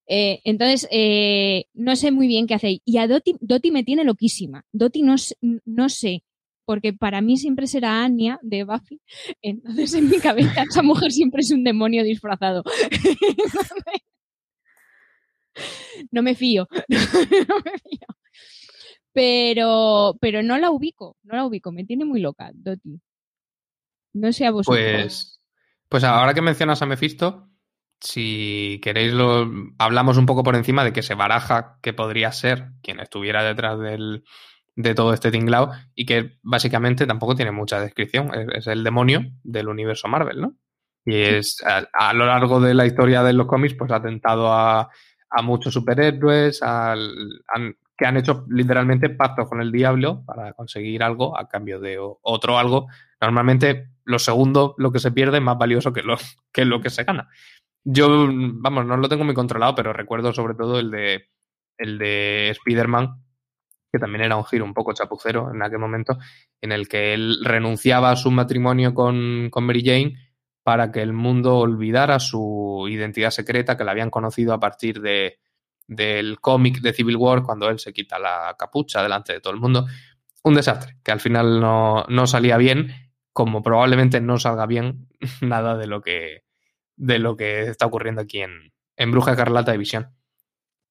Eh, entonces, eh, no sé muy bien qué hace. Y a Doti, Doti me tiene loquísima. Doti no, no sé, porque para mí siempre será Anya de Buffy. Entonces, en mi cabeza, esa mujer siempre es un demonio disfrazado. no me fío. no me fío. Pero, pero no la ubico, no la ubico, me tiene muy loca, Doti. No sé a vosotros. Pues, pues ahora que mencionas a Mephisto, si queréis lo hablamos un poco por encima de que se baraja que podría ser quien estuviera detrás del, de todo este tinglao y que básicamente tampoco tiene mucha descripción. Es, el demonio del universo Marvel, ¿no? Y es a, lo largo de la historia de los cómics, pues ha atentado a, a muchos superhéroes, que han hecho literalmente pactos con el diablo para conseguir algo a cambio de otro algo. Normalmente lo segundo, lo que se pierde, es más valioso que lo que, lo que se gana. Yo, vamos, no lo tengo muy controlado, pero recuerdo sobre todo el de el de Spider-Man, que también era un giro un poco chapucero en aquel momento, en el que él renunciaba a su matrimonio con, con Mary Jane para que el mundo olvidara su identidad secreta que la habían conocido a partir de, del cómic de Civil War cuando él se quita la capucha delante de todo el mundo. Un desastre, que al final no, no salía bien, como probablemente no salga bien nada de lo que, de lo que está ocurriendo aquí en, en Bruja Carlata de Visión.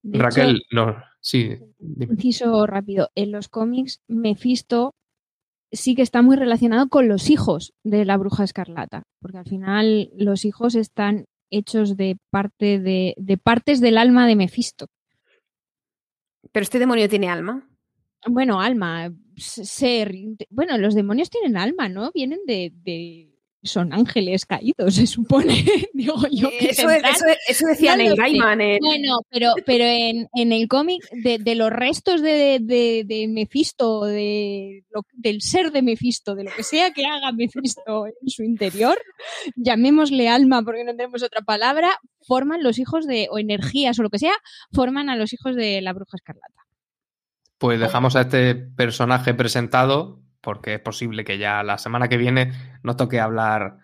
Raquel, no, sí. Inciso rápido. En los cómics, Mephisto sí que está muy relacionado con los hijos de la bruja escarlata, porque al final los hijos están hechos de parte de, de partes del alma de Mephisto. Pero este demonio tiene alma. Bueno, alma, ser. Bueno, los demonios tienen alma, ¿no? Vienen de, son ángeles caídos, se supone. Digo yo que eso, eso, decían en Gaiman. Bueno, pero, pero en, el cómic de, los restos de, de, de Mephisto, de, del ser de Mephisto, de lo que sea que haga Mephisto en su interior, llamémosle alma porque no tenemos otra palabra, forman los hijos de, o energías o lo que sea, forman a los hijos de la bruja escarlata. Pues dejamos a este personaje presentado porque es posible que ya la semana que viene nos toque hablar,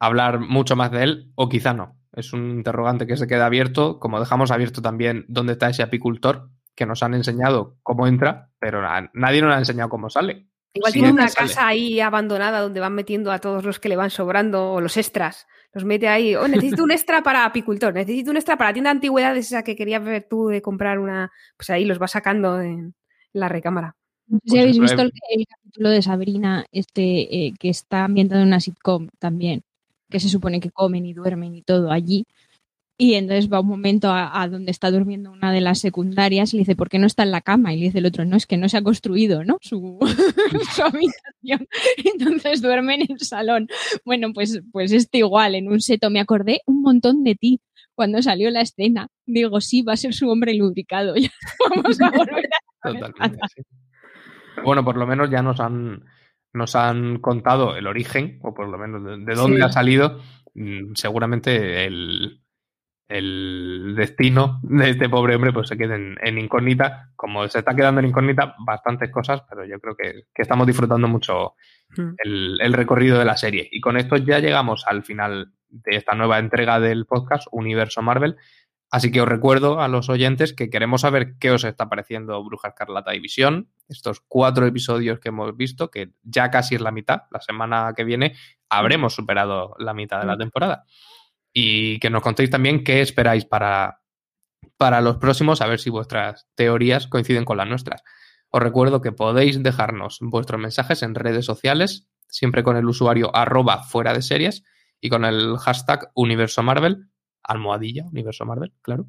hablar mucho más de él, o quizá no. Es un interrogante que se queda abierto, como dejamos abierto también dónde está ese apicultor, que nos han enseñado cómo entra, pero nadie nos ha enseñado cómo sale. Igual tiene una casa ahí abandonada donde van metiendo a todos los que le van sobrando o los extras. Los mete ahí. Oh, necesito un extra para apicultor, necesito un extra para tienda de antigüedades, esa que querías ver tú de comprar una. Pues ahí los va sacando en la recámara. No sé si habéis visto el, capítulo de Sabrina, este eh, que está ambientado en una sitcom también, que se supone que comen y duermen y todo allí. Y entonces va un momento a, donde está durmiendo una de las secundarias y le dice, ¿por qué no está en la cama? Y le dice el otro, no, es que no se ha construido, ¿no? Su, su habitación. Entonces duerme en el salón. Bueno, pues, pues este igual, en un seto me acordé un montón de ti cuando salió la escena. Digo, sí, va a ser su hombre lubricado. Ya vamos a volver a... Totalmente, bueno, por lo menos ya nos han, nos han contado el origen, o por lo menos de, dónde ha salido, mm, seguramente el, el, destino de este pobre hombre pues se quede en, incógnita. Como se está quedando en incógnita bastantes cosas, pero yo creo que, estamos disfrutando mucho hmm. el, el, recorrido de la serie. Y con esto ya llegamos al final de esta nueva entrega del podcast Universo Marvel. Así que os recuerdo a los oyentes que queremos saber qué os está pareciendo Bruja Escarlata y Visión, estos cuatro episodios que hemos visto, que ya casi es la mitad, la semana que viene habremos superado la mitad de la mm. temporada. Y que nos contéis también qué esperáis para, para los próximos, a ver si vuestras teorías coinciden con las nuestras. Os recuerdo que podéis dejarnos vuestros mensajes en redes sociales, siempre con el usuario arroba fuera de series y con el hashtag Universo Marvel almohadilla, Universo Marvel, claro.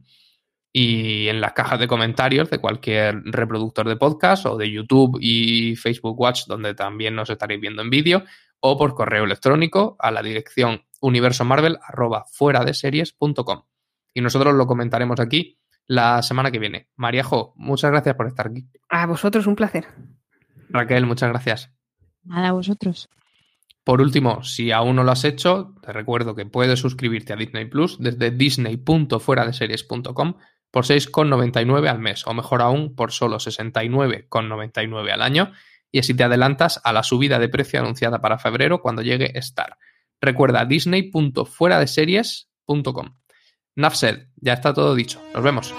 Y en las cajas de comentarios de cualquier reproductor de podcast o de YouTube y Facebook Watch, donde también nos estaréis viendo en vídeo, o por correo electrónico a la dirección universomarvel arroba fuera de series.com. Y nosotros lo comentaremos aquí la semana que viene. Mariajo, muchas gracias por estar aquí. A vosotros, un placer. Raquel, muchas gracias. Nada, a vosotros. Por último, si aún no lo has hecho, te recuerdo que puedes suscribirte a Disney Plus desde disney.fueradeseries.com por 6,99 al mes, o mejor aún, por solo 69,99 al año, y así te adelantas a la subida de precio anunciada para febrero cuando llegue Star. Recuerda disney.fueradeseries.com. Nafsed, ya está todo dicho. Nos vemos.